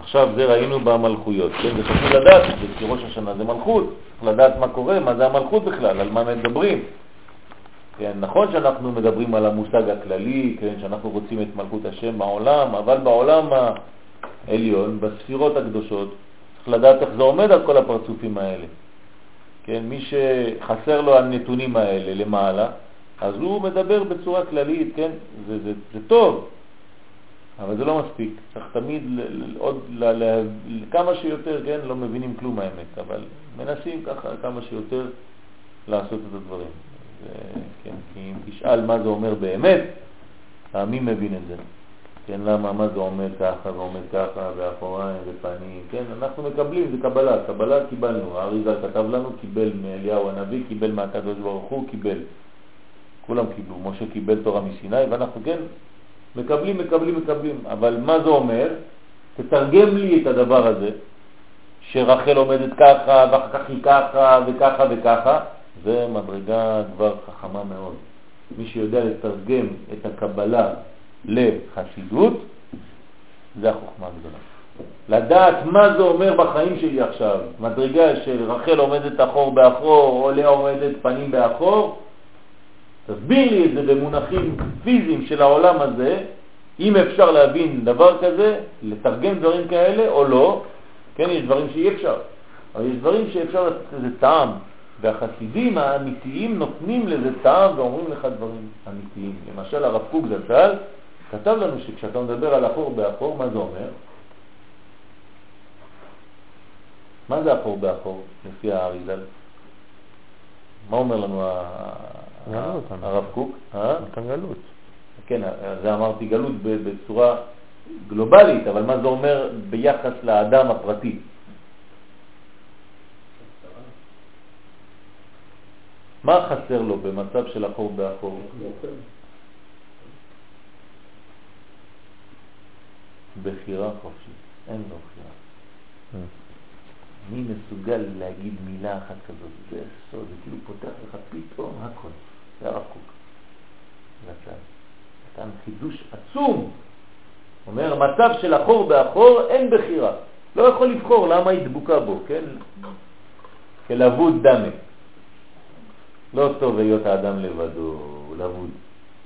עכשיו זה ראינו במלכויות, כן? זה חשוב לדעת, כי ראש השנה זה מלכות, צריך לדעת מה קורה, מה זה המלכות בכלל, על מה מדברים. כן, נכון שאנחנו מדברים על המושג הכללי, כן, שאנחנו רוצים את מלכות השם בעולם, אבל בעולם העליון, בספירות הקדושות, צריך לדעת איך זה עומד על כל הפרצופים האלה. כן, מי שחסר לו הנתונים האלה למעלה, אז הוא מדבר בצורה כללית, כן, זה, זה, זה טוב, אבל זה לא מספיק. צריך תמיד עוד, כמה שיותר, כן, לא מבינים כלום האמת, אבל מנסים ככה כמה שיותר לעשות את הדברים. כן, כי אם תשאל מה זה אומר באמת, מי מבין את זה? כן, למה, מה זה עומד ככה ועומד ככה ואחוריים ופנים, כן, אנחנו מקבלים, זה קבלה, קבלה קיבלנו, האריזה כתב לנו, קיבל מאליהו הנביא, קיבל מהקדוש ברוך הוא, קיבל, כולם קיבלו, משה קיבל תורה מסיני ואנחנו כן מקבלים, מקבלים, מקבלים, אבל מה זה אומר? תתרגם לי את הדבר הזה, שרחל עומדת ככה ואחר כך היא ככה וככה וככה, זה מדרגה כבר חכמה מאוד. מי שיודע לתרגם את הקבלה לחסידות, זה החוכמה הגדולה. לדעת מה זה אומר בחיים שלי עכשיו, מדרגה של רחל עומדת אחור באחור, או לאה עומדת פנים באחור, תסביר לי את זה במונחים פיזיים של העולם הזה, אם אפשר להבין דבר כזה, לתרגם דברים כאלה או לא, כן, יש דברים שאי אפשר, אבל יש דברים שאפשר לתת לזה טעם, והחסידים האמיתיים נותנים לזה טעם ואומרים לך דברים אמיתיים. למשל הרב קוק זצ"ל כתב לנו שכשאתה מדבר על אחור באחור, מה זה אומר? מה זה אחור באחור לפי האריזל? מה אומר לנו הרב קוק? נתן גלות. כן, זה אמרתי גלות בצורה גלובלית, אבל מה זה אומר ביחס לאדם הפרטי? מה חסר לו במצב של אחור באחור? בחירה חופשית, אין לו בחירה. מי מסוגל להגיד מילה אחת כזאת? זה סוד, זה כאילו פותח לך פתאום הכל. זה הרב קוק. נתן חידוש עצום. אומר, מצב של אחור באחור אין בחירה. לא יכול לבחור למה היא דבוקה בו, כן? כלבוד דמה. לא טוב להיות האדם לבדו, לבוד.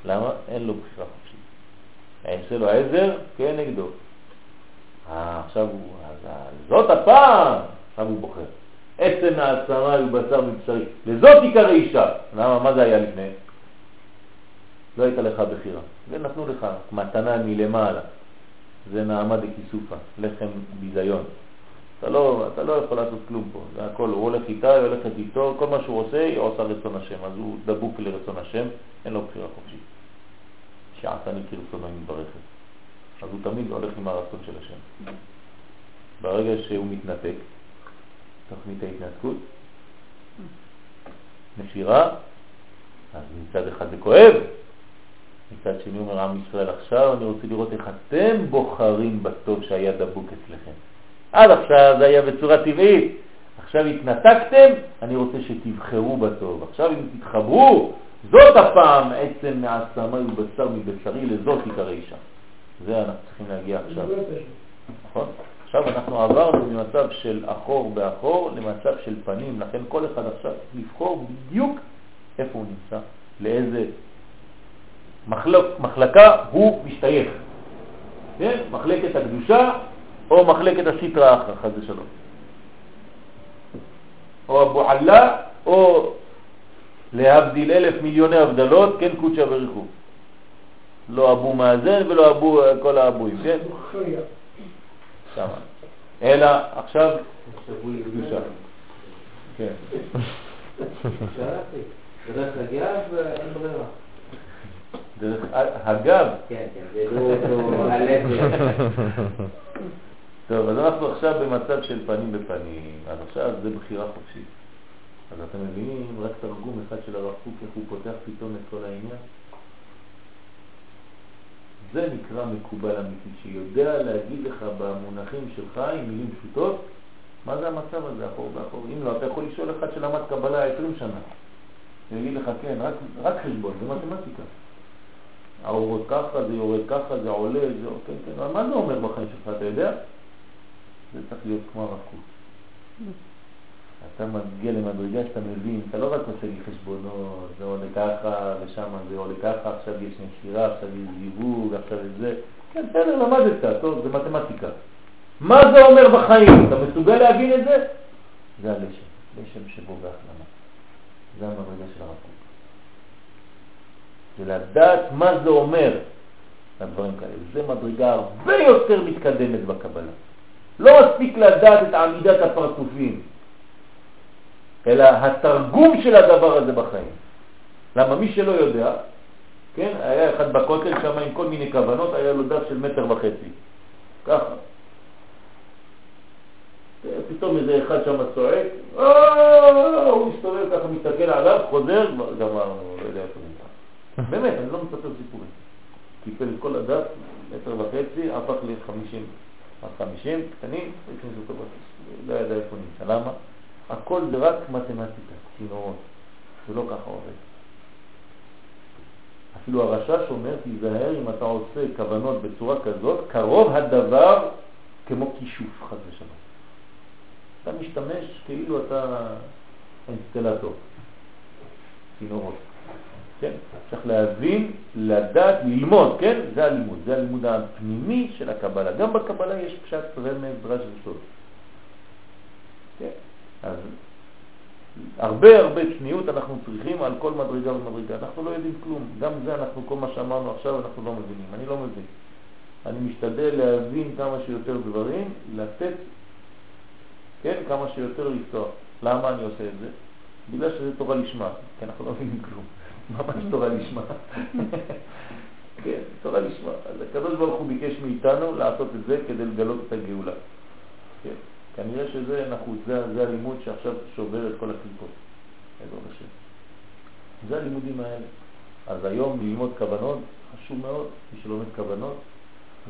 למה? אין לו בחירה חופשית. יעשה לו עזר כנגדו. אה, עכשיו הוא, זאת הפעם, עכשיו הוא בוחר. עצם העצמה הוא בשר מבשרי. לזאת עיקר אישה. למה? מה זה היה לפני? לא הייתה לך בחירה. ונתנו לך מתנה מלמעלה. זה נעמה דקיסופה, לחם ביזיון. אתה לא, אתה לא יכול לעשות כלום פה, זה הכל, הוא הולך איתה, היא הולכת איתו, כל מה שהוא עושה, היא עושה רצון השם, אז הוא דבוק לרצון השם, אין לו בחירה חופשית. שעתני כרצונו מברכת. אז הוא תמיד הולך עם הרצון של השם. ברגע שהוא מתנתק, תוכנית ההתנתקות, נשירה, אז מצד אחד זה כואב, מצד שני אומר עם ישראל עכשיו אני רוצה לראות איך אתם בוחרים בטוב שהיה דבוק אצלכם. עד עכשיו זה היה בצורה טבעית, עכשיו התנתקתם, אני רוצה שתבחרו בטוב. עכשיו אם תתחברו, זאת הפעם עצם מעצמי ובשר מבשרי, לזאת עיקר אישה. זה אנחנו צריכים להגיע עכשיו. נכון? עכשיו אנחנו עברנו ממצב של אחור באחור למצב של פנים, לכן כל אחד עכשיו לבחור בדיוק איפה הוא נמצא, לאיזה מחלק, מחלקה הוא משתייך. כן? מחלקת הקדושה או מחלקת הסיטרה אחר, חד ושלום. או אבו עלה, או להבדיל אלף מיליוני הבדלות, כן קודשא בריחו. לא אבו מאזן ולא אבו כל האבויים, כן? שמה. אלא עכשיו קדושה. כן. דרך הגב אין ברירה. דרך הגב? כן, כן, זה לא הלב. טוב, אז אנחנו עכשיו במצב של פנים בפנים, אז עכשיו זה בחירה חופשית. אז אתם מבינים רק תרגום אחד של הרב קוק, איך הוא פותח פתאום את כל העניין? זה נקרא מקובל אמיתי, שיודע להגיד לך במונחים שלך, עם מילים פשוטות, מה זה המצב הזה, אחור באחור. אם לא, אתה יכול לשאול אחד שלמד קבלה 20 שנה. הוא יגיד לך, כן, רק, רק חשבון, זה מתמטיקה. האורות ככה, זה יורד ככה, זה עולה, זה... כן, כן, אבל מה זה אומר בחיים שלך, אתה יודע? זה צריך להיות כמו הרב. אתה מגיע למדרגה שאתה מבין, אתה לא רק עושה לי חשבונות, זה עולה ככה ושם זה עולה ככה, עכשיו יש נשירה, עכשיו יש זיווג, עכשיו יש זה. כן, בסדר, למדת, טוב, זה מתמטיקה. מה זה אומר בחיים? אתה מסוגל להבין את זה? זה הלשם, לשם שבו בהחלמה. זה המדרגה של הרב קוק. זה לדעת מה זה אומר, הדברים כאלה. זה מדרגה הרבה יותר מתקדמת בקבלה. לא מספיק לדעת את עמידת הפרצופים, אלא התרגום של הדבר הזה בחיים. למה מי שלא יודע, כן, היה אחד בכותל שם עם כל מיני כוונות, היה לו דף של מטר וחצי. ככה. פתאום איזה אחד שם צועק, אה, הוא מסתובב ככה, מסתכל עליו, חוזר, גמרנו, לא יודע איפה נמצא. באמת, אני לא מספר סיפורים. קיפל את כל הדף, מטר וחצי, הפך ל-50, 50 קטנים. לא ידע איפה נמצא. למה? הכל זה רק מתמטיקה, צינורות. זה לא ככה עובד. אפילו הרשש אומר, תיזהר אם אתה עושה כוונות בצורה כזאת, קרוב הדבר כמו כישוף, חד ושלום. אתה משתמש כאילו אתה אינסטלטור, צינורות. כן? צריך להבין, לדעת, ללמוד, כן? זה הלימוד, זה הלימוד הפנימי של הקבלה. גם בקבלה יש פשט רמז, דרש וסוד. כן? אז הרבה הרבה צניעות אנחנו צריכים על כל מדרגה ומדרגה. אנחנו לא יודעים כלום. גם זה אנחנו, כל מה שאמרנו עכשיו, אנחנו לא מבינים. אני לא מבין. אני משתדל להבין כמה שיותר דברים, לתת, כן, כמה שיותר לפתוח. למה אני עושה את זה? בגלל שזה תורה לשמה, כי אנחנו לא מבינים כלום. ממש תורה לשמה. כן, תורה לשמה. אז הקדוש הוא ביקש מאיתנו לעשות את זה כדי לגלות את הגאולה. כן. כנראה שזה נחוץ, זה, זה הלימוד שעכשיו שובר את כל הקליפות, בעזרת השם. זה הלימודים האלה. אז היום ללמוד כוונות, חשוב מאוד, מי שלומד כוונות,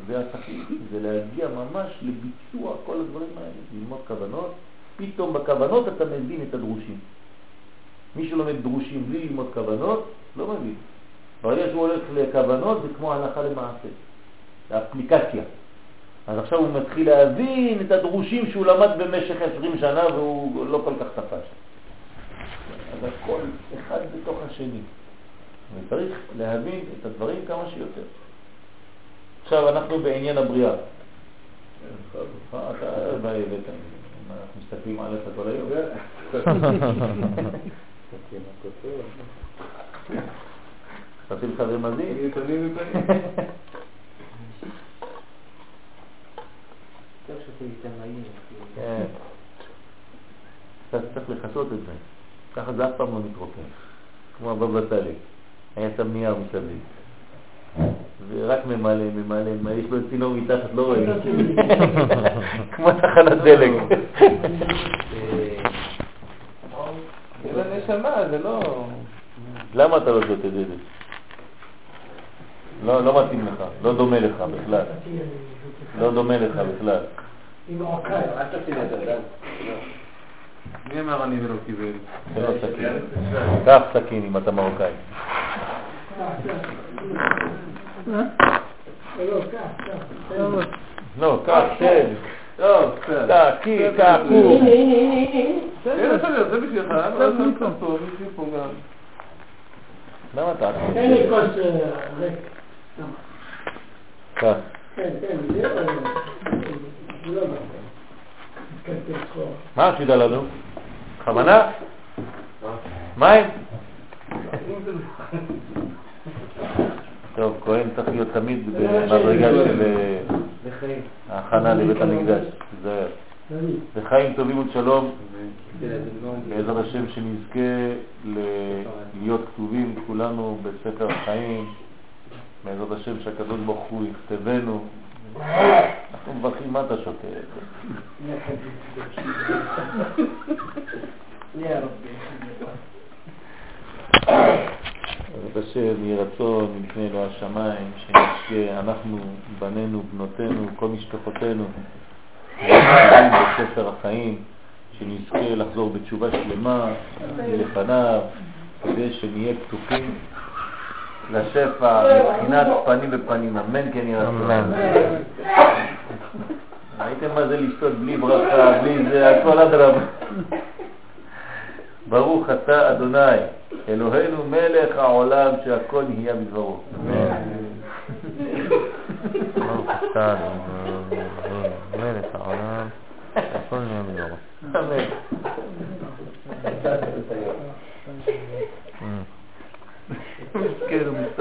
והתכלית זה להגיע ממש לביצוע כל הדברים האלה, ללמוד כוונות, פתאום בכוונות אתה מבין את הדרושים. מי שלומד דרושים בלי ללמוד כוונות, לא מבין. ברגע שהוא הולך לכוונות זה כמו הלכה למעשה, זה אפליקציה. אז עכשיו הוא מתחיל להבין את הדרושים שהוא למד במשך 20 שנה והוא לא כל כך תפש. אז הכל אחד בתוך השני. וצריך להבין את הדברים כמה שיותר. עכשיו אנחנו בעניין הבריאה. אתה הבאת, אנחנו מסתכלים עליך כל היום. חשבתי לך רמזים. כן. אתה לחסות את זה. ככה זה אף פעם לא מתרוקן. כמו הבבא סאלי. היה שם נייר מסביב. ורק ממלא, ממלא, יש לו צינור מתחת, לא רואים. כמו תחנת דלק. זה נשמה, זה לא... למה אתה לא שותה דלק? לא, לא מתאים לך, לא דומה לך בכלל. לא דומה לך בכלל. אל תשים את זה, מי אמר אני ולא קיבל? זה לא סכין. קח סכין אם אתה מרוקאי. לא, קח, תן. טוב, בסדר. בסדר, בסדר, זה בשבילך. למה אתה עצוב? תן לי כוס ריק. קח. כן, כן, לא... לא נכון. מה עשית לנו? בכוונה? מים? טוב, כהן צריך להיות תמיד במדרגה של אה. ההכנה לבית המקדש. תיזהר. לחיים טובים ושלום. בעזרת השם שנזכה להיות כתובים כולנו בספר החיים, בעזרת השם שהקדוש ברוך הוא יכתבנו. אנחנו מברכים, מה אתה שותה? רבי. בעזרת השם יהי רצון לפנינו השמיים, שנזכה אנחנו, בנינו, בנותינו, כל משפחותינו, בספר החיים, שנזכה לחזור בתשובה שלמה לפניו, כדי שנהיה פתוחים לשפע מבחינת פנים בפנים, אמן כן יהיה רצון. ראיתם מה זה לשתות בלי ברכה, בלי זה, הכל אדרבה. ברוך אתה אדוני, אלוהינו מלך העולם שהכל נהיה בדברו. ברוך אתה אדוני, מלך העולם, הכל נהיה בדברו. אמן.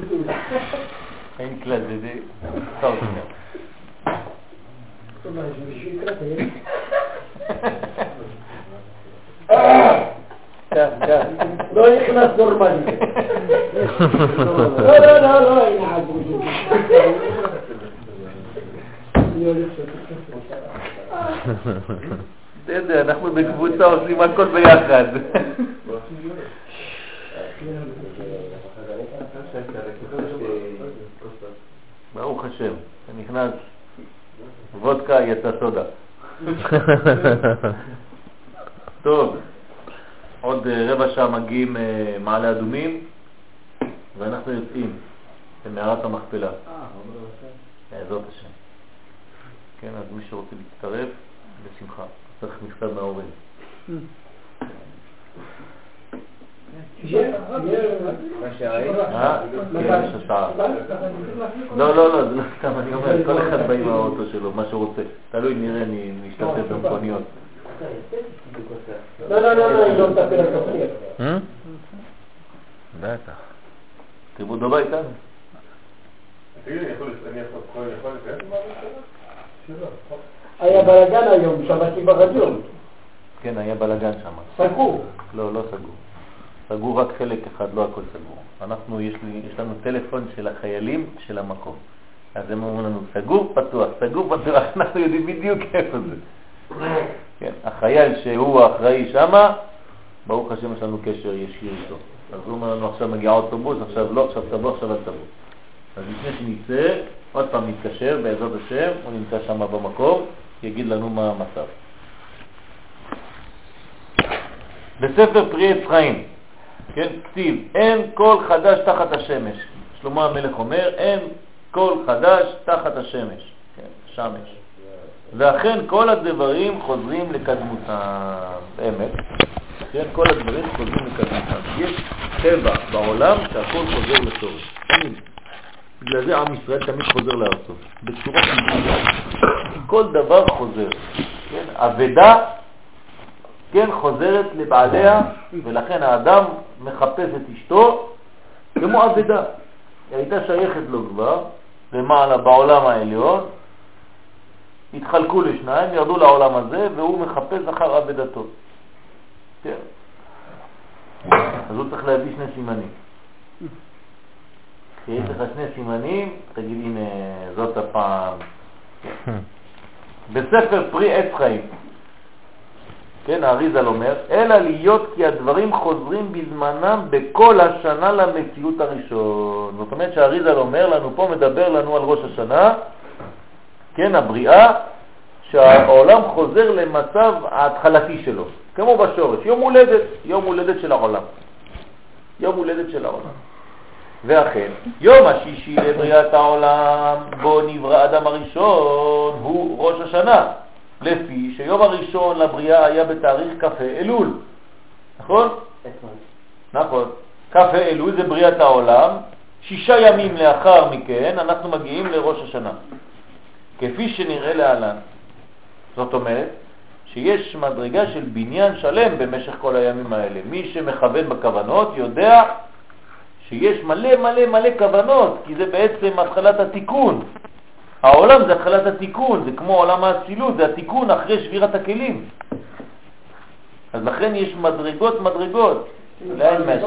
דודו. אין כלל, זה זה... טוב, מה, יש מישהו יקרא, תגיד? כך, כך. לא נכנס נורמלי. לא, לא, לא, לא, הנה עזבו אני הולך בסדר, אנחנו בקבוצה עושים הכל ביחד. ברוך השם, אתה נכנס וודקה, יצא סודה. טוב, עוד אה, רבע שעה מגיעים אה, מעלה אדומים ואנחנו יוצאים למערת המכפלה. בעזרת השם. כן, אז מי שרוצה להצטרף, בשמחה. צריך מכתב מההורים. מה שראית? אה? כן, יש השעה. לא, לא, לא, זה לא סתם, אני אומר, כל אחד בא עם האוטו שלו, מה שהוא רוצה. תלוי, נראה, נ- נשתתף במכוניות. לא, לא, לא, לא, היא לא. אה? בטח. כיבוד הביתה. תגיד, אני יכול אני להיכנס? היה בלאגן היום, שמעתי ברדיו. כן, היה בלגן שם. סגור. לא, לא סגור. סגור רק חלק אחד, לא הכל סגור. אנחנו, יש, לי, יש לנו טלפון של החיילים של המקום. אז הם אומרים לנו, סגור, פתוח, סגור, פתוח, אנחנו יודעים בדיוק איפה זה. כן, החייל שהוא האחראי שמה, ברוך השם יש לנו קשר ישיר איתו. אז הוא אומר לנו, עכשיו מגיע אוטובוס, עכשיו לא, עכשיו תבוא, עכשיו אל תבוא. אז לפני שנצא, עוד פעם נתקשר, בעזרת השם, הוא נמצא שם במקום, יגיד לנו מה המצב. בספר פרי עץ חיים, כן, כתיב, אין כל חדש תחת השמש. שלמה המלך אומר, אין כל חדש תחת השמש, כן, שמש. ואכן כל הדברים חוזרים לקדמותם, באמת, כן, כל הדברים חוזרים לקדמותם. יש טבע בעולם שהכל חוזר לשורש. בגלל זה עם ישראל תמיד חוזר לארצו, בצורה. כל דבר חוזר, כן, אבדה כן, חוזרת לבעליה, ולכן האדם מחפש את אשתו כמו אבדה. היא הייתה שייכת לו כבר, למעלה בעולם העליון, התחלקו לשניים, ירדו לעולם הזה, והוא מחפש אחר אבדתו. כן. אז הוא צריך להביא שני סימנים. כשיש לך שני סימנים, תגיד, הנה, זאת הפעם. כן. בספר פרי עץ חיים, כן, האריזל אומר, אלא להיות כי הדברים חוזרים בזמנם בכל השנה למציאות הראשון. זאת אומרת שהאריזל אומר לנו, פה מדבר לנו על ראש השנה, כן, הבריאה, שהעולם חוזר למצב ההתחלתי שלו, כמו בשורש, יום הולדת, יום הולדת של העולם. יום הולדת של העולם. ואכן, יום השישי לבריאת העולם, בו נברא אדם הראשון, הוא ראש השנה. לפי שיום הראשון לבריאה היה בתאריך כ"ה אלול, נכון? נכון. כ"ה אלול זה בריאת העולם, שישה ימים לאחר מכן אנחנו מגיעים לראש השנה, כפי שנראה להלן. זאת אומרת שיש מדרגה של בניין שלם במשך כל הימים האלה. מי שמכוון בכוונות יודע שיש מלא מלא מלא כוונות, כי זה בעצם התחלת התיקון. העולם זה התחלת התיקון, זה כמו עולם האצילות, זה התיקון אחרי שבירת הכלים. אז לכן יש מדרגות מדרגות. לאן מהשם?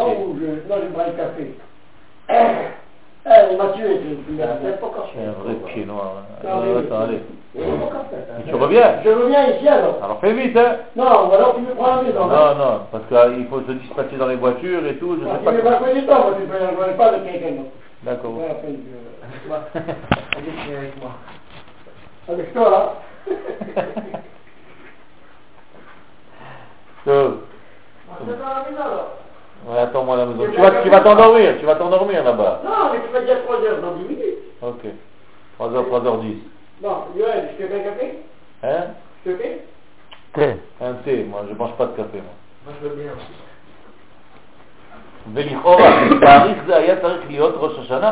לא, לא, לא. Eh. Ah, fais vite, hein Non, ou alors tu me prends la maison. Non, non, parce qu'il faut se dispatcher dans les voitures et tout, je sais pas. n'es pas connu toi, moi tu peux je pas de quelqu'un d'autre. D'accord. Allez, viens avec moi. Avec toi là. Euh. Ouais, attends-moi à la maison. Tu vas, tu vas t'endormir, tu vas t'endormir là-bas. Non, mais tu vas dire 3 heures dans 10 minutes. Ok. 3h, 3h10. Bon, Yoann, je te fais un café? Hein? Je te fais Thé. Un thé, moi je mange pas de café. moi. Moi, je veux bien aussi. ולכאורה, תאריך זה היה צריך להיות ראש השנה.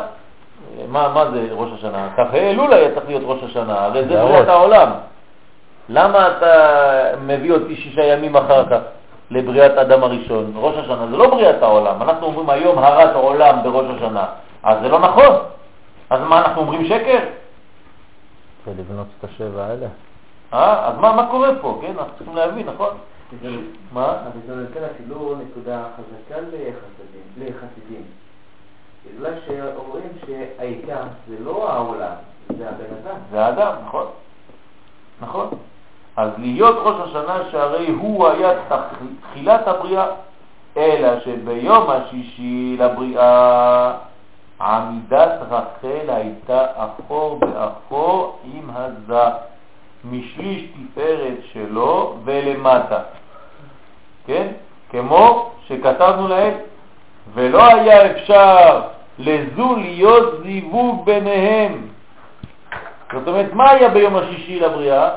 מה, מה זה ראש השנה? כ"ה אלול היה צריך להיות ראש השנה, הרי זה זה בריאת. העולם. למה אתה מביא אותי שישה ימים אחר כך לבריאת אדם הראשון? ראש השנה זה לא בריאת העולם, אנחנו אומרים היום הרת עולם בראש השנה, אז זה לא נכון. אז מה, אנחנו אומרים שקר? ולבנות את השבע האלה. אה? אז מה, מה קורה פה, כן? אנחנו צריכים להבין, נכון? מה? אבל זה נותן אפילו נקודה חזקה לחסידים. בגלל שאומרים שהעיקר זה לא העולם, זה הבן אדם. זה האדם, נכון? נכון. אז להיות ראש השנה שהרי הוא היה תח- תחילת הבריאה, אלא שביום השישי לבריאה עמידת רחל הייתה אחור באחור עם הזה, משליש תפארת שלו ולמטה. כן? כמו שכתבנו להם, ולא היה אפשר לזו להיות זיווג ביניהם. זאת אומרת, מה היה ביום השישי לבריאה?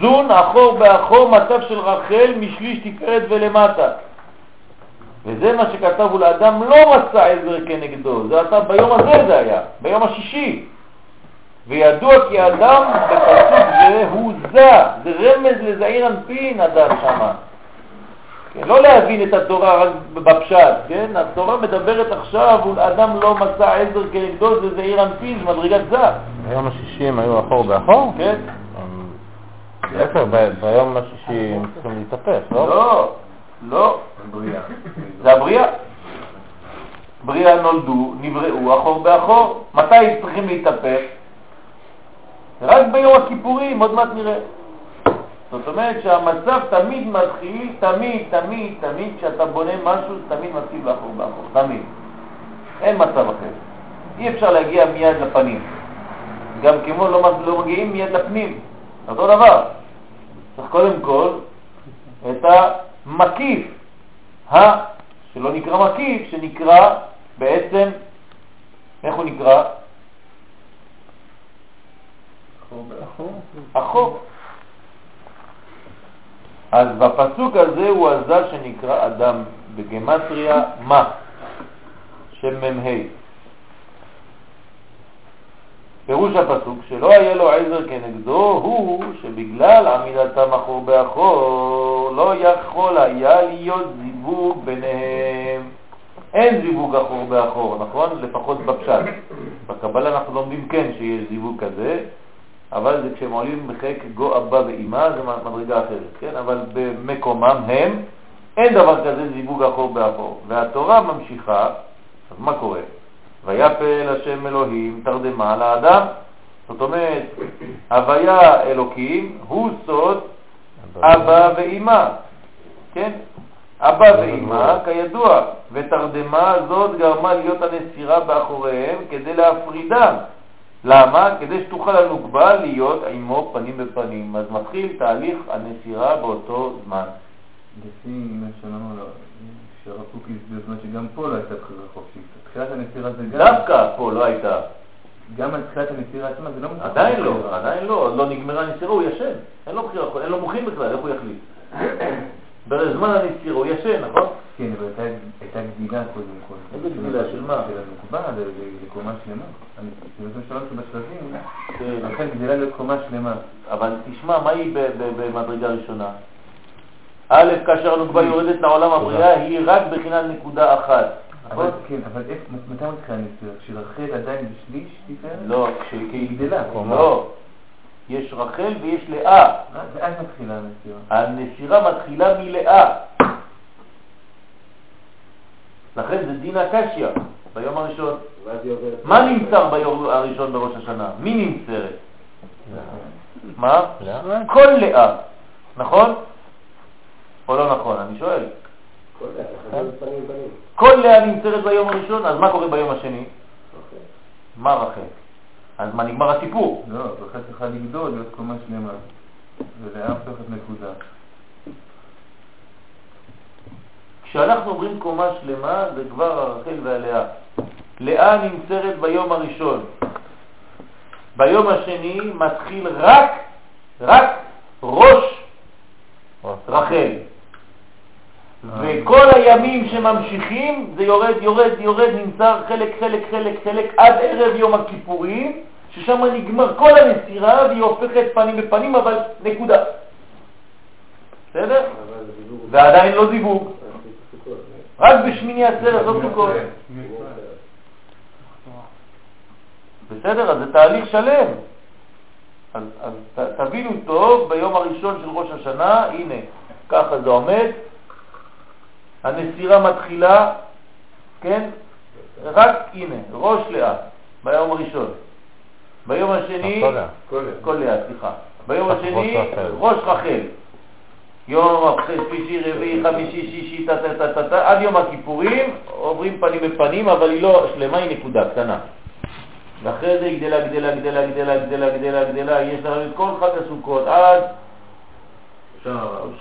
זון אחור באחור מצב של רחל משליש תפארת ולמטה. וזה מה שכתב הוא לאדם לא מצא עזר כנגדו, זה אתה ביום הזה זה היה, ביום השישי. וידוע כי אדם בפסוק זה הוא זה, זה רמז לזעיר אנפין אדם שמה. כן, לא להבין את התורה רק בפשט, כן? התורה מדברת עכשיו, אדם לא מצא עזר כנגדו, זה זעיר אנפין, זה מדרגת זה. ביום השישי הם היו אחור באחור? כן? להפך, ב- ביום השישי הם צריכים להתהפך, לא? לא, לא. זה הבריאה. בריאה נולדו, נבראו אחור באחור. מתי צריכים להתהפך? רק ביום הכיפורים, עוד מעט נראה. זאת אומרת שהמצב תמיד מתחיל, תמיד, תמיד, תמיד, כשאתה בונה משהו, תמיד מתחיל באחור באחור, תמיד. אין מצב אחר. אי אפשר להגיע מיד לפנים. גם כמו לא, לא מגיעים מיד לפנים, אותו דבר. צריך קודם כל את המקיף, ה, שלא נקרא מקיף, שנקרא בעצם, איך הוא נקרא? החוק. אז בפסוק הזה הוא הזל שנקרא אדם בגמטריה מה? שם מ"ה. פירוש הפסוק שלא היה לו עזר כנגדו הוא שבגלל עמידתם אחור באחור לא יכול היה להיות זיווג ביניהם. אין זיווג אחור באחור, נכון? לפחות בפשט. בקבלה אנחנו לומדים כן שיש זיווג כזה, אבל זה כשהם עולים בחיק גו אבא ואימא, זה מדרגה אחרת, כן? אבל במקומם הם, אין דבר כזה זיווג אחור באחור. והתורה ממשיכה, אז מה קורה? ויפל השם אלוהים תרדמה על האדם. זאת אומרת, הוויה אלוקים הוא סוד אבא ואימא, כן? אבא ואימא, כידוע, ותרדמה זאת גרמה להיות הנסירה באחוריהם כדי להפרידם. למה? כדי שתוכל הנוקבה להיות עמו פנים בפנים. אז מתחיל תהליך הנסירה באותו זמן. לפי מה שאמרנו שהרב קוק הסביר, שגם פה לא הייתה בחירה חופשית. תחילת הנסירה זה גם... דווקא פה לא הייתה. גם על תחילת הנסירה עצמה זה לא מוכרח עדיין לא. עדיין לא, עוד לא נגמרה הנסירה, הוא ישן. אין לו בחירה, אין לו מוחין בכלל, איך הוא יחליט? בזמן הנסירה הוא ישן, נכון? כן, אבל הייתה- גדילה קודם כל. איזה גדילה? של מה? של ל- לקומה שלמה. אני בעצם שלוש בשלבים, כן. לכן גדילה לקומה שלמה. אבל תשמע, מה היא במדרגה ראשונה? א', כאשר הנוקבה יורדת לעולם הבריאה, היא רק בחינת נקודה אחת. אבל נכון? כן, אבל איך, מתי מתחילה הנסירה? כשרחל עדיין בשליש תפארת? לא, כשהיא היא גדלה. לא. יש רחל ויש לאה. אה, ואז מתחילה הנסירה. הנסירה מתחילה מלאה. לכן זה דין הקשיא. ביום הראשון. מה נמסר ביום הראשון בראש השנה? מי נמסרת? מה? כל לאה, נכון? או לא נכון? אני שואל. כל לאה נמסרת ביום הראשון, אז מה קורה ביום השני? מה רחל? אז מה, נגמר הסיפור? לא, רחל צריכה לגדול, להיות קומה שלמה. ולאה הופכת נקודה. כשאנחנו אומרים קומה שלמה, זה כבר הרחל והלאה. לאה נמסרת ביום הראשון. ביום השני מתחיל רק, רק ראש רחל. וכל הימים שממשיכים זה יורד, יורד, יורד, נמצא חלק, חלק, חלק, חלק, עד ערב יום הכיפורים, ששם נגמר כל הנסירה והיא הופכת פנים בפנים, אבל נקודה. בסדר? ועדיין לא זיווג. רק בשמיני עצרת, לא סוכות. בסדר? אז זה תהליך שלם. אז, אז ת, תבינו טוב, ביום הראשון של ראש השנה, הנה, ככה זה עומד, הנסירה מתחילה, כן? רק, הנה, ראש לאה, ביום הראשון. ביום השני, כל לאה, סליחה. ביום השני. ראש רחל. יום אחרי שלישי, רביעי, חמישי, שישי, טה טה טה טה עד יום הכיפורים עוברים פנים בפנים, אבל היא לא שלמה, היא נקודה קטנה. ואחרי זה היא גדלה, גדלה, גדלה, גדלה, גדלה, גדלה, גדלה, יש לנו את כל חג הסוכות עד.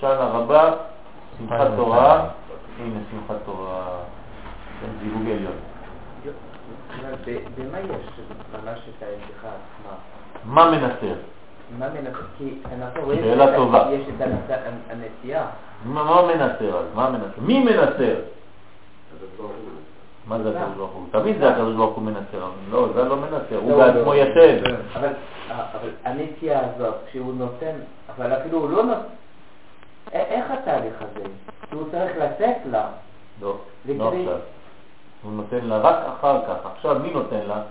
שנה רבה, שמחת תורה, הנה שמחת תורה, זיווג עליון. במה יש ממש את ההלכה עצמה? מה מנסר? מה מנסה? כי אנחנו רואים... שיש- את הנס- הנסיעה. מה מנסר אז? מה מנסר? מי מנסר? מה זה הקדוש ברוך הוא? תמיד זה הקדוש ברוך הוא מנסר, לא, זה לא מנסר, הוא לא, בעצמו לא. יתד. אבל אבל הנסיעה הזאת, כשהוא נותן, אבל אפילו הוא לא נותן... איך התהליך הזה? שהוא צריך לתת לה. לא, לא עכשיו. הוא נותן לה רק אחר כך. עכשיו מי נותן לה?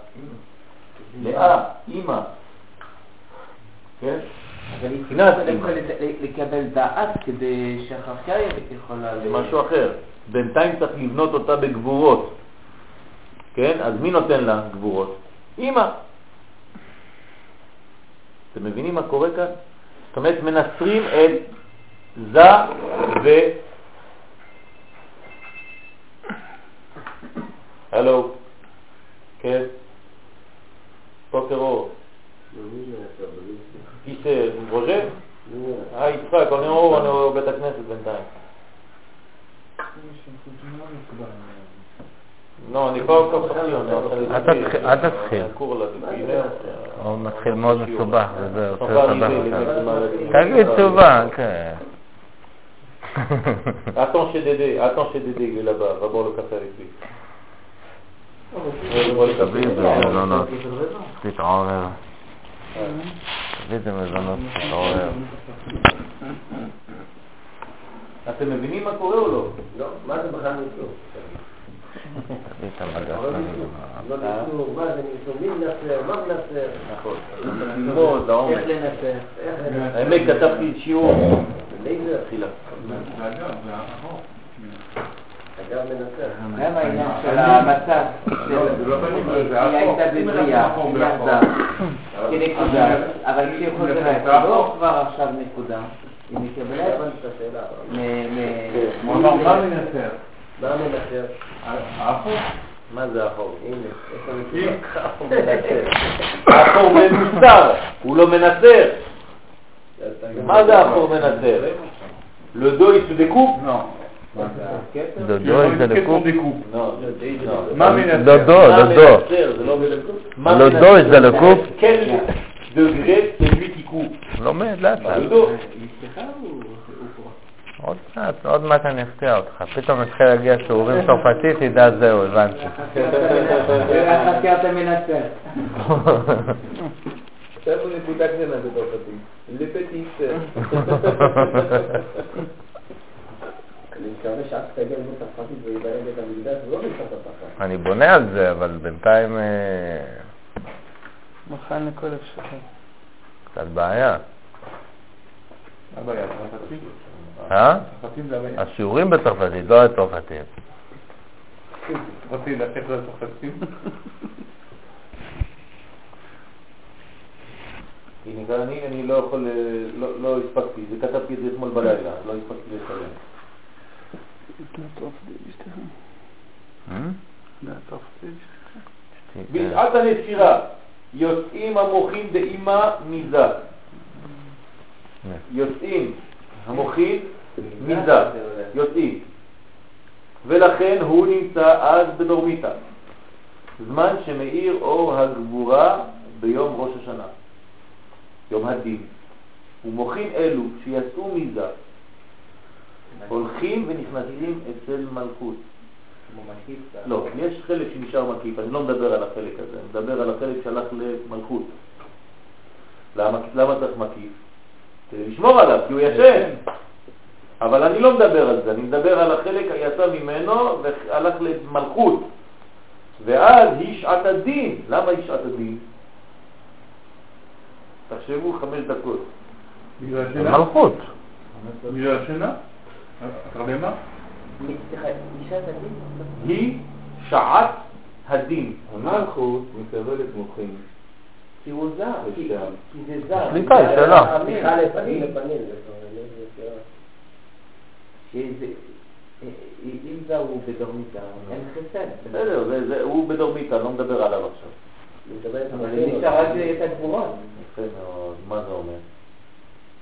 לאה, אימא. כן? אבל היא צריכה לקבל דעת כדי שאחר כך היא יכולה... זה משהו אחר. בינתיים צריך לבנות אותה בגבורות. כן? אז מי נותן לה גבורות? אימא. אתם מבינים מה קורה כאן? זאת אומרת, מנסרים את זה ו... הלו, כן? בוקר אור. C'est Roger Ah, יצחק, אני אור, אני אור בית הכנסת בינתיים. לא, אני כבר כל כך אני אל תתחיל- תתחיל. הוא מתחיל מאוד מסובך, וזה רוצה לסבך אותנו. תגיד תשובה, כן. Attends chez Dédé, attends chez Dédé, il est là-bas, va boire le café avec lui. תביא את זה מזונות, תתעורר. תביא את זה מזונות, תתעורר. אתם מבינים מה קורה או לא? לא, מה זה בכלל ניסור? תביא את המגש לא למזונות. ניסור, מה זה ניסור? מי מנסר? מה מנסר? נכון. ללמוד, לעומק. איך לנסר? איך לנסר? האמת, כתבתי שיעור. לייזר. תחילה. אגב מנסר. גם העניין של המצב, היא הייתה בבריאה, היא ירדה כנקודה, אבל כשהיא חוזרת, לא כבר עכשיו נקודה, היא מקבלת הבנתי את השאלה. אמר, מה מנסר? מה מנסר? האחור? מה זה החור? הנה, איפה מנסר. החור מנוסר, הוא לא מנסר. מה זה dos il se découpe לא. דודו? Non, non. מה מנסר? דודו, דודו. לא qui coupe לומד לאט לאט. עוד מעט, עוד מעט אני אפתיע אותך. פתאום התחיל להגיע שיעורים צרפתית, תדע זהו, הבנתי. חקרת מנסר. איפה נקודה קטנה בצרפתית? לפטיס. אני מקווה ללמוד צרפתית בית המקדש, לא נמצא. אני בונה על זה, אבל בינתיים מוכן לכל אפשרות. קצת בעיה. מה הבעיה? צרפתית? אה? צרפתית זה הבעיה. השיעורים בצרפתית, לא הצרפתית. רציתי לתת לו. הנה, אני, אני לא יכול, לא, לא הספקתי, זה כתבתי את זה אתמול בלילה, לא הספקתי לצלם. בשעת הנסירה יוצאים המוחים דאימה מזה. יוצאים המוחים מזה, יוצאים. ולכן הוא נמצא אז בדורמיתא, זמן שמאיר אור הגבורה ביום ראש השנה, יום הדין. ומוחים אלו שיצאו מזה הולכים ונכנסים אצל מלכות. לא, יש חלק שנשאר מקיף, אני לא מדבר על החלק הזה, אני מדבר על החלק שהלך למלכות. למה, למה צריך מקיף? כדי לשמור עליו, כי הוא ישן. אבל אני לא מדבר על זה, אני מדבר על החלק היצא ממנו והלך למלכות. ואז היא שעת הדין. למה היא שעת הדין? תחשבו חמש דקות. בגלל השינה? מלכות. בגלל השינה? התרדמה? היא שעת הדין. המלכות מקבלת מוחים. כי הוא זר, כי זה זר. השליטה היא שלה. סליחה לפנים לפנים. אם זר הוא בדורמיתה, אין חסד. בסדר, הוא בדורמיתא, לא מדבר עליו עכשיו. היא מדברת על אבל הפנים. נשאר רק את הגבורות. יפה מאוד, מה זה אומר?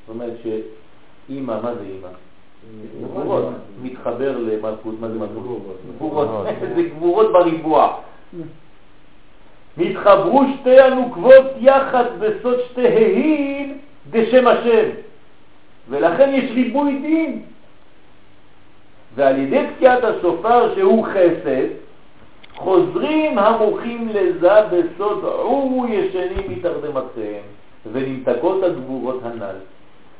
זאת אומרת שאימא, מה זה אימא? גבורות. מתחבר למלכות, מה זה מלכות? גבורות. זה גבורות בריבוע. נתחברו שתי הנוקבות יחד בסוד שתיהן דשם השם, ולכן יש ריבוי דין. ועל ידי תקיעת השופר שהוא חסד, חוזרים המוחים לזה בסוד עורו ישנים מתרדמתכם, ונמתקות הגבורות הנ"ל,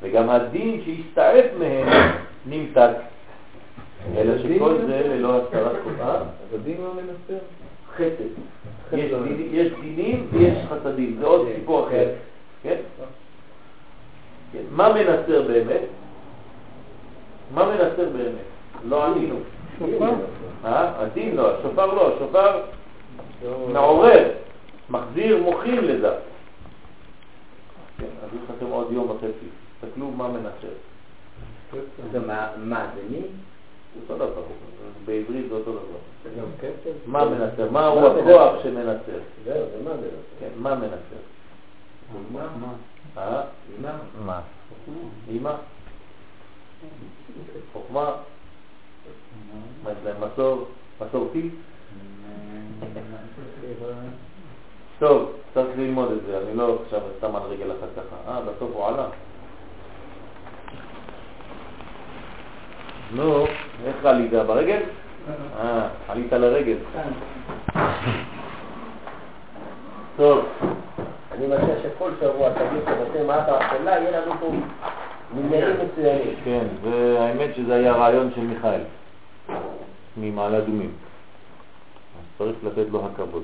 וגם הדין שהסתעף מהם נמתק. אלא שכל זה ללא הסתרת חובה, אז הדין לא מנסר. חסד. יש דינים- יש דינים ויש חסדים, זה עוד סיפור אחר. כן? כן. מה מנסר באמת? מה מנסר באמת? לא ענינו. אה? הדין לא, השופר לא, השופר מעורר, מחזיר מוחים לזה. כן, אז יש לכם עוד יום וחצי, תסתכלו מה מנסר. זה מה, מה, זה מי? אותו דבר, בעברית זה אותו דבר. גם כסף. מה מנסר? מהו מה הכוח מנסר? שמנסר? זהו, זה מה זה? כן, מה מנסר? אה? מה? אימא? חוכמה? מה יש להם? מסור? מסורתי? טוב, צריך ללמוד את זה, אני לא עכשיו סתם על רגל אחת ככה. אה, בסוף הוא עלה. נו, איך עלית? ברגל? אה, עלית לרגל. טוב, אני מציע שכל שבוע תגיד שבתי מעטה החולה יהיה לנו פה. כן, והאמת שזה היה רעיון של מיכאל, ממעלה אדומים. אז צריך לתת לו הכבוד.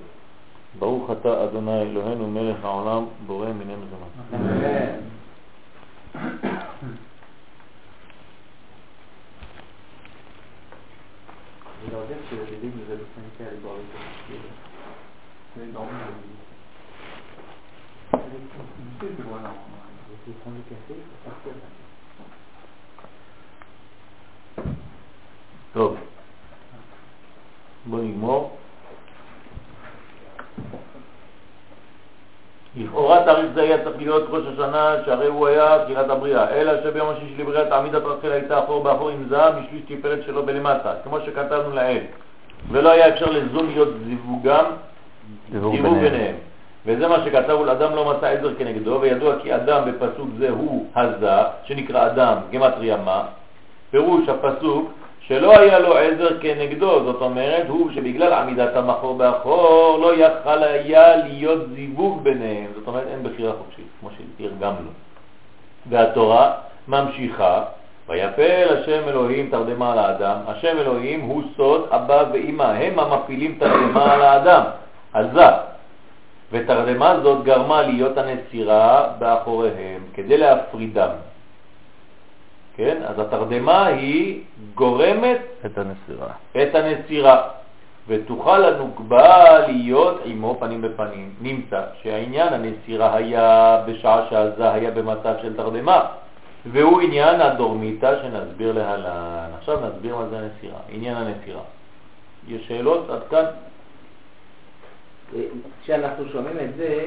ברוך אתה אדוני אלוהינו מלך העולם בורא מיני מזונות. אמן. Je טוב, בוא נגמור. לכאורה תאריך זה היה צריך להיות ראש השנה, שהרי הוא היה תחילת הבריאה, אלא שביום השישי לבריאת עמידת רחל הייתה אחור באחור עם זהב משליש תפארת שלו בלמטה, כמו שכתבנו לעיל, ולא היה אפשר לזום להיות זיווגם, זיווג. ביניהם. וזה מה שכתבו, לאדם לא מצא עזר כנגדו, וידוע כי אדם בפסוק זה הוא הזה, שנקרא אדם, גמטריה מה, פירוש הפסוק שלא היה לו עזר כנגדו, זאת אומרת, הוא שבגלל עמידת המחור באחור לא יכל היה להיות זיווג ביניהם, זאת אומרת אין בחירה חופשית, כמו שתרגמנו. והתורה ממשיכה, ויפל השם אלוהים תרדמה על האדם, השם אלוהים הוא סוד אבא ואמא, הם המפעילים תרדמה על האדם, עזה. ותרדמה זאת גרמה להיות הנצירה באחוריהם, כדי להפרידם. כן? אז התרדמה היא גורמת את הנסירה. את הנצירה. ותוכל הנוקבה להיות עמו פנים בפנים. נמצא שהעניין הנסירה היה בשעה שהזה היה במצב של תרדמה, והוא עניין הדורמיתא שנסביר להלן. עכשיו נסביר מה זה הנסירה, עניין הנסירה. יש שאלות עד כאן? כשאנחנו שומעים את זה,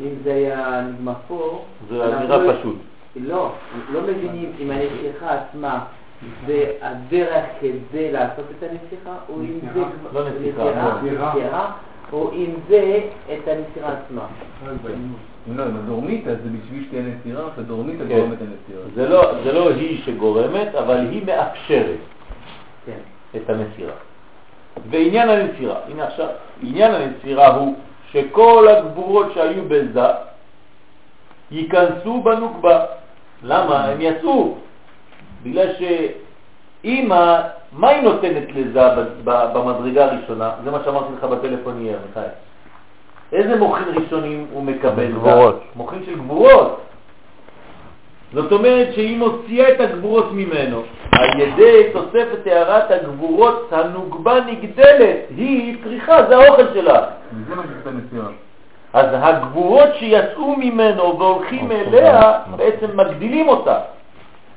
אם זה היה נגמר פה... זה נראה פשוט. לא, לא מבינים אם הנסיכה עצמה זה הדרך כדי לעשות את הנסיכה, או אם זה לא נסיכה, או אם זה את הנסירה עצמה. לא, אם הדורמית אז זה בשביל שתהיה נסירה, שהדורמית כן. גורמת הנסירה. לא, זה לא היא שגורמת, אבל היא מאפשרת כן. את הנסירה. ועניין הנסירה, הנה עכשיו, עניין הנסירה הוא שכל הגבורות שהיו בזה ייכנסו בנוקבה. למה? הם יצאו. בגלל שאם, מה היא נותנת לזה במדרגה הראשונה? זה מה שאמרתי לך בטלפון יהיה, מיכאל. איזה מוכין ראשונים הוא מקבל? גבורות. מוכין של גבורות. זאת אומרת שהיא מוציאה את הגבורות ממנו. על ידי תוספת הערת הגבורות הנוגבה נגדלת, היא צריכה, זה האוכל שלה. אז הגבורות שיצאו ממנו והולכים אליה, בעצם מגדילים אותה.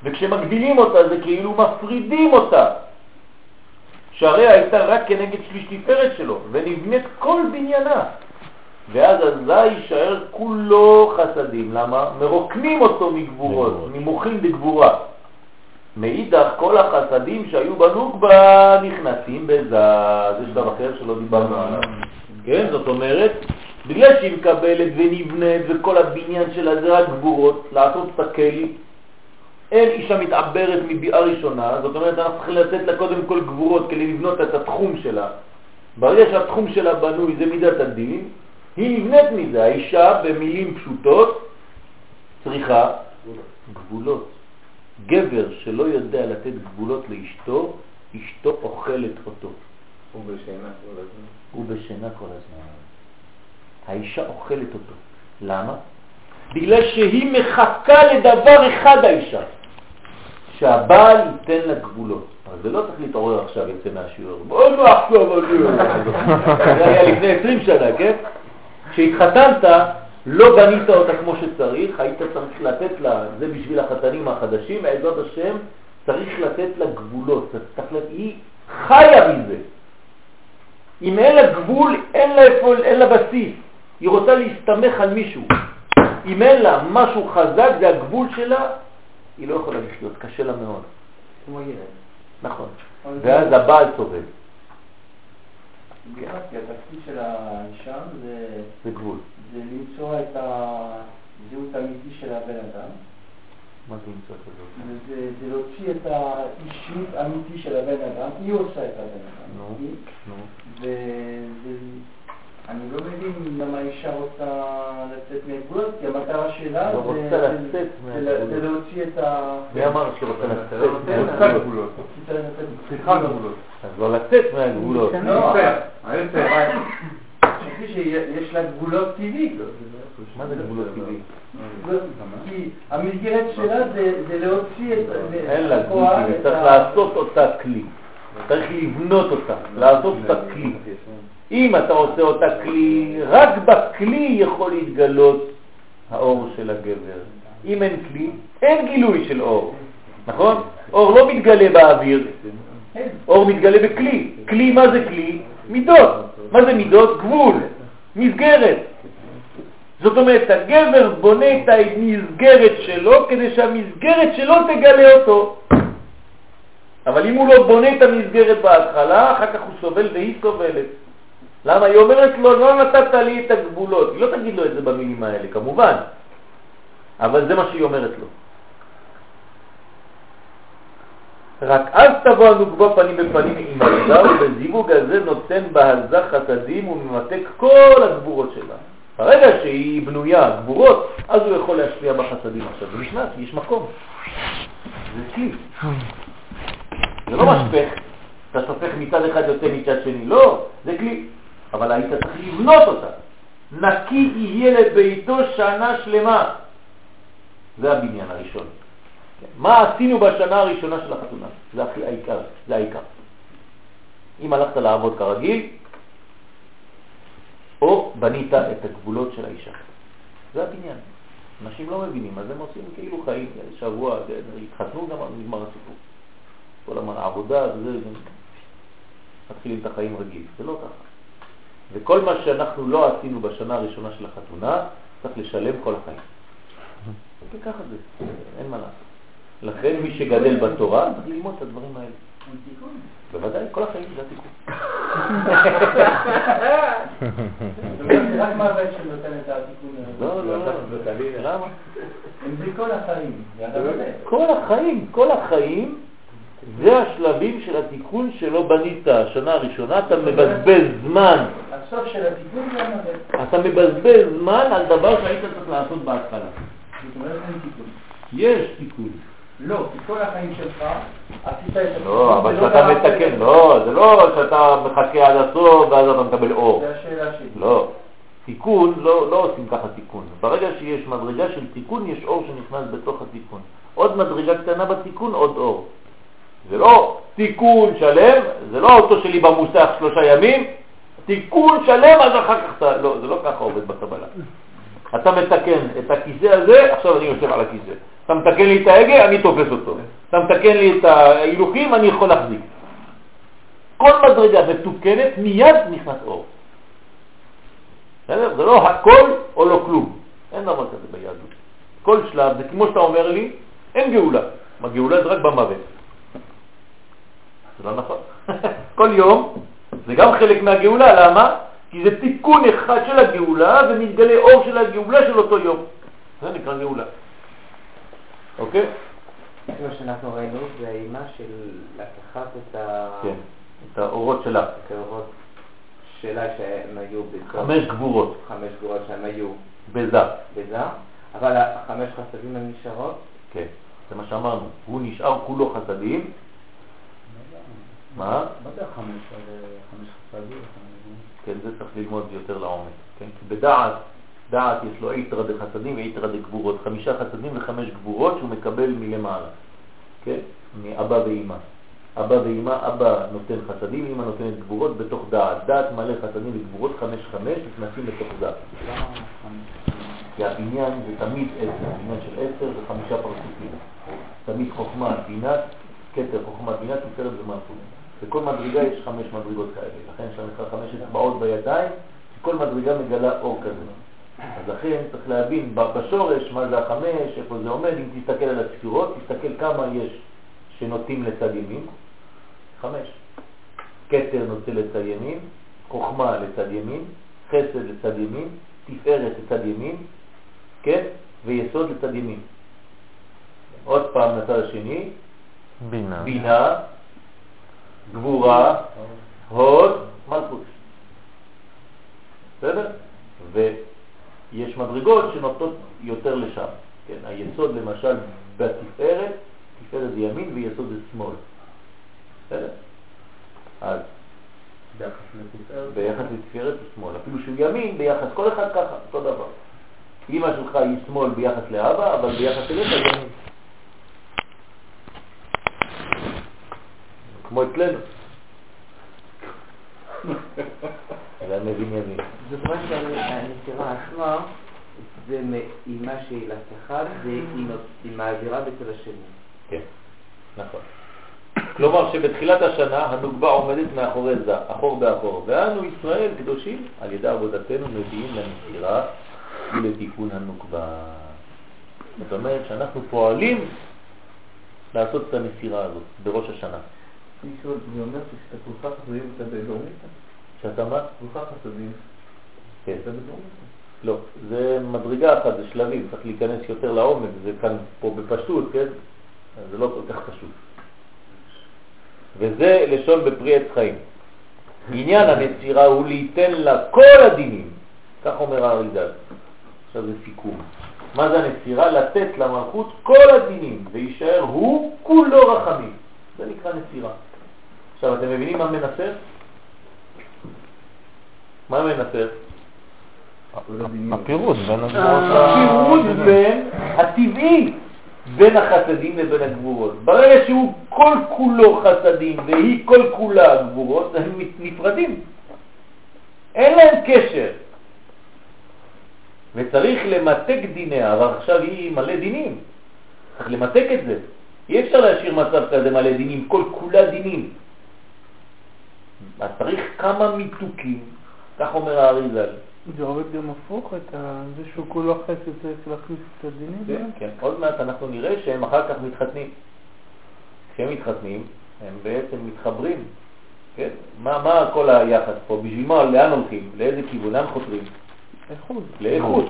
וכשמגדילים אותה זה כאילו מפרידים אותה. שהרי הייתה רק כנגד שליש תפארת שלו, ונבנית כל בניינה. ואז אזי יישאר כולו חסדים. למה? מרוקנים אותו מגבורות, ממוחים בגבורה. מאידך כל החסדים שהיו בנוגבה נכנסים בזה, זה שלב אחר שלא דיברנו עליו. כן, זאת אומרת, בגלל שהיא מקבלת ונבנית וכל הבניין שלה זה רק גבורות, לעשות את הכלי, אין אישה מתעברת מביאה ראשונה, זאת אומרת אנחנו צריכים לתת לה קודם כל גבורות כדי לבנות את התחום שלה. ברגע שהתחום שלה בנוי זה מידת הדין, היא נבנית מזה. האישה במילים פשוטות צריכה גבולות. גבר שלא יודע לתת גבולות לאשתו, אשתו אוכלת אותו. הוא בשינה כל הזמן. הוא בשינה כל הזמן. האישה אוכלת אותו. למה? בגלל שהיא מחכה לדבר אחד האישה, שהבעל ייתן לה גבולות. אבל זה לא צריך להתעורר עכשיו יוצא מהשיעור. בואו נחשוב על זה. היה לפני 20 שנה, כן? כשהתחתנת, לא בנית אותה כמו שצריך, היית צריך לתת לה, זה בשביל החתנים החדשים, בעזרת השם, צריך לתת לה גבולות. היא חיה מזה. אם אין לה גבול, אין לה, אין לה בסיס. היא רוצה להסתמך על מישהו. אם אין לה משהו חזק, זה הגבול שלה, היא לא יכולה לחיות, קשה לה מאוד. כמו ילד. נכון. ואז הבעל סובל. התפקיד של האישה זה... זה גבול. זה למצוא את הזהות האמיתי של הבן אדם. מה זה למצוא את הזהות? זה להוציא את האישיות האמיתי של הבן אדם, היא עושה את הבן אדם. נו, נו. אני לא מבין למה האישה רוצה לצאת מהגבולות, כי המטרה שלה לא זה להוציא את ה... מי אמר שהיא רוצה לצאת מהגבולות? צריכה גבולות. אז לא לצאת מהגבולות. לא, חשבתי שיש לה גבולות טבעי. מה זה גבולות טבעי? כי המסגרת שלה זה להוציא את אין לה גבול טבעי, צריך לעשות אותה כלי. צריך לבנות אותה, לעשות אותה כלי. אם אתה עושה אותה כלי, רק בכלי יכול להתגלות האור של הגבר. אם אין כלי, אין גילוי של אור, נכון? אור לא מתגלה באוויר, אור מתגלה בכלי. כלי, מה זה כלי? מידות. מה זה מידות? גבול, מסגרת. זאת אומרת, הגבר בונה את המסגרת שלו כדי שהמסגרת שלו תגלה אותו. אבל אם הוא לא בונה את המסגרת בהתחלה, אחר כך הוא סובל והיא סובלת. למה? היא אומרת לו, לא נתת לי את הגבולות. היא לא תגיד לו את זה במילים האלה, כמובן, אבל זה מה שהיא אומרת לו. רק אז תבוא הנוגבה פנים בפנים עם הזר, ובזיווג הזה נותן בהזה חסדים וממתק כל הגבורות שלה. ברגע שהיא בנויה, גבורות, אז הוא יכול להשפיע בחסדים עכשיו. זה נכנס, יש מקום. זה כלי. זה לא משפך, אתה שופך מצד אחד יוצא מצד שני, לא, זה כלי. אבל היית צריך לבנות אותה. נקי יהיה לביתו שנה שלמה. זה הבניין הראשון. מה עשינו בשנה הראשונה של החתונה? זה העיקר, זה העיקר. אם הלכת לעבוד כרגיל, בנית את הגבולות של האישה. זה הבניין. אנשים לא מבינים, אז הם עושים כאילו חיים, שבוע, התחתנו גם נגמר הסיפור. כל הזמן העבודה, וזה, מתחילים את החיים רגיל. זה לא ככה. וכל מה שאנחנו לא עשינו בשנה הראשונה של החתונה, צריך לשלם כל החיים. וככה זה, אין מה לעשות. לכן מי שגדל בתורה צריך ללמוד את הדברים האלה. בוודאי, כל החיים זה התיקון. רק מוות שנותן את התיקון. לא, לא, לא. למה? זה כל החיים. כל החיים, כל החיים זה השלבים של התיקון שלא בנית השנה הראשונה, אתה מבזבז זמן. הסוף של התיקון זה המוות. אתה מבזבז זמן על דבר שהיית צריך לעשות בהתחלה. זאת אומרת אין תיקון. יש תיקון. לא, כי כל החיים שלך עשית את התיקון. לא, אבל כשאתה מתקן. לא, זה לא שאתה מחכה עד הסוף ואז אתה מקבל אור. זה השאלה שלי. לא. תיקון, לא, לא עושים ככה תיקון. ברגע שיש מדרגה של תיקון, יש אור שנכנס בתוך התיקון. עוד מדרגה קטנה בתיקון, עוד אור. זה לא תיקון שלם, זה לא האוטו שלי במוסך שלושה ימים, תיקון שלם, אז אחר כך אתה... לא, זה לא ככה עובד בקבלה. אתה מתקן את הכיסא הזה, עכשיו אני יושב על הכיסא. אתה מתקן לי את ההגה, אני תופס אותו. אתה מתקן לי את ההילוכים, אני יכול להחזיק. כל מדרגה מתוקנת, מיד נכנס אור. בסדר? זה לא הכל או לא כלום. אין דבר כזה ביהדות. כל שלב, זה כמו שאתה אומר לי, אין גאולה. הגאולה זה רק במוות. זה לא נכון. כל יום זה גם חלק מהגאולה, למה? כי זה תיקון אחד של הגאולה ומתגלה אור של הגאולה של אותו יום. זה נקרא גאולה. אוקיי? מה שאנחנו ראינו זה האימה של לקחת את ה- כן. את האורות שלה. את האורות שלה שהם היו בתוך חמש גבורות. חמש גבורות שהם היו בזה. בזה, אבל החמש חסדים הן נשארות. כן. זה מה שאמרנו. הוא נשאר כולו חסדים. מה? מה זה החמש? חסדים? כן, זה צריך ללמוד יותר לעומק. כן? כי בדעת, דעת יש לו איתרא דחסדים ואיתרא דגבורות. חמישה חסדים וחמש גבורות שהוא מקבל מלמעלה. כן? מאבא ואימא. אבא ואימא, אבא נותן חסדים, אימא נותנת גבורות בתוך דעת. דעת מלא חסדים וגבורות, חמש חמש, נכנסים לתוך דעת. כי הבניין זה תמיד עשר, בניין של עשר זה חמישה פרצופים. תמיד חוכמה, בינת, כתר, חוכמה, בינת, תפארת ומלכות. בכל מדרגה יש חמש מדרגות כאלה. לכן יש לנו חמש אצבעות בידיים, כל מדרגה מגלה אור כזה. אז לכן צריך להבין בשורש מה זה החמש, איפה זה עומד, אם תסתכל על הספירות, תסתכל כמה יש שנוטים לצד ימין, חמש. כתר נוטה לצד ימין, חוכמה לצד ימין, חסד לצד ימין, תפארת לצד ימין, כן? ויסוד לצד ימין. עוד פעם לצד השני, בינה. בינה, גבורה, הוד, מלכות. בסדר? ויש מדרגות שנוטות יותר לשם. כן, היסוד למשל בתפארת, תפארת זה ימין ויסוד זה שמאל. בסדר? אז ביחס לתפארת? הוא שמאל. אפילו שהוא ימין, ביחס, כל אחד ככה, אותו דבר. אמא שלך היא שמאל ביחס לאבא, אבל ביחס אליך ימין. כמו אצלנו. והמבין יבין. זאת אומרת שהנסירה עצמה זה מאימה שהיא לקחה והיא מעבירה בצד השני. כן, נכון. כלומר שבתחילת השנה הנוגבה עומדת מאחורי זה, אחור באחור, ואנו ישראל קדושים על ידי עבודתנו מביאים לנסירה ולתיקון הנוגבה. זאת אומרת שאנחנו פועלים לעשות את הנסירה הזאת בראש השנה. מישהו, זה אומר שכשאתה כולך חסדים אתה בדורמיתא? שאתה מה? כולך חסדים כן. אתה בדורמיתא. לא, זה מדרגה אחת, זה שלבים, צריך להיכנס יותר לעומק, זה כאן פה בפשטות, כן? זה לא כל כך פשוט. וזה לשון בפרי עץ חיים. עניין הנצירה הוא ליתן לה כל הדינים, כך אומר האריזל. עכשיו זה סיכום. מה זה הנצירה? לתת למלכות כל הדינים, וישאר הוא כולו רחמים. זה נקרא נצירה. עכשיו, אתם מבינים מה מנסר? מה מנסר? הפירוט בין הגבורות הפירוט בין הטבעי בין החסדים לבין הגבורות. ברגע שהוא כל כולו חסדים והיא כל כולה גבורות, הם נפרדים. אין להם קשר. וצריך למתק דיניה, אבל עכשיו היא מלא דינים. צריך למתק את זה. אי אפשר להשאיר מצב כזה מלא דינים, כל כולה דינים. אז צריך כמה מיתוקים, כך אומר האריזל. זה עובד גם הפוך, את. זה שהוא כולו חסד צריך להכניס את הדינים? כן, כן. עוד מעט אנחנו נראה שהם אחר כך מתחתנים. כשהם מתחתנים, הם בעצם מתחברים. כן? מה, מה כל היחס פה? בשביל מה? לאן הולכים? לאיזה כיוון? לאן חותרים? איחוד. לאיחוד.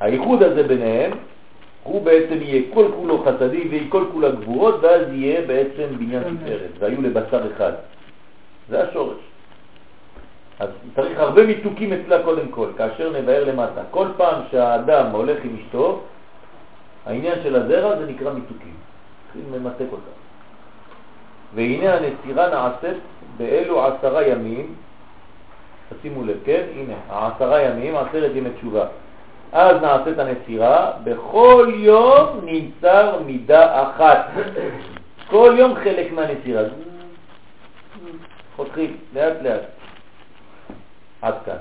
האיחוד הזה ביניהם, הוא בעצם יהיה כל כולו חסדי ויהיה כל כולה גבורות, ואז יהיה בעצם בניין תפארת, והיו לבשר אחד. זה השורש. אז צריך הרבה מיתוקים אצלה קודם כל, כאשר נבהר למטה. כל פעם שהאדם הולך עם אשתו, העניין של הזרע זה נקרא מיתוקים. צריכים למתק אותה. והנה הנסירה נעשית באלו עשרה ימים, תשימו לב, כן? הנה, העשרה ימים, עשרת ימי תשובה. אז נעשית הנסירה, בכל יום נמצר מידה אחת. כל יום חלק מהנסירה. חותכים, לאט לאט. עד כאן.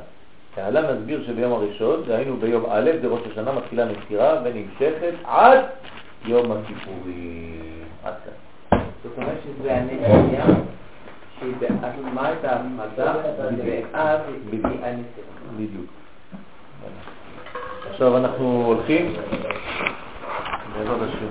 העלה מסביר שביום הראשון, דהיינו ביום א', בראש השנה, מתחילה נסירה ונמשכת עד יום הכיפורים. עד כאן. זאת אומרת שזה הנסיעה שהיא בעצמה את ההפחדה, ואז היא הנסיעה. בדיוק. עכשיו אנחנו הולכים, בעזרת השם.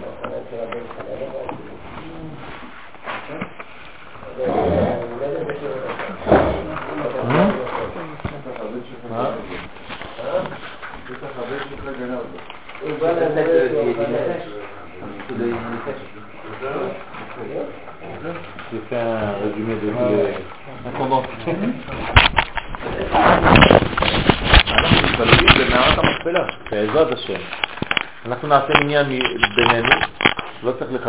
J'ai fait un résumé de המכפלה, בעזרת. אנחנו נעשה מניין בינינו, לא צריך לחכות.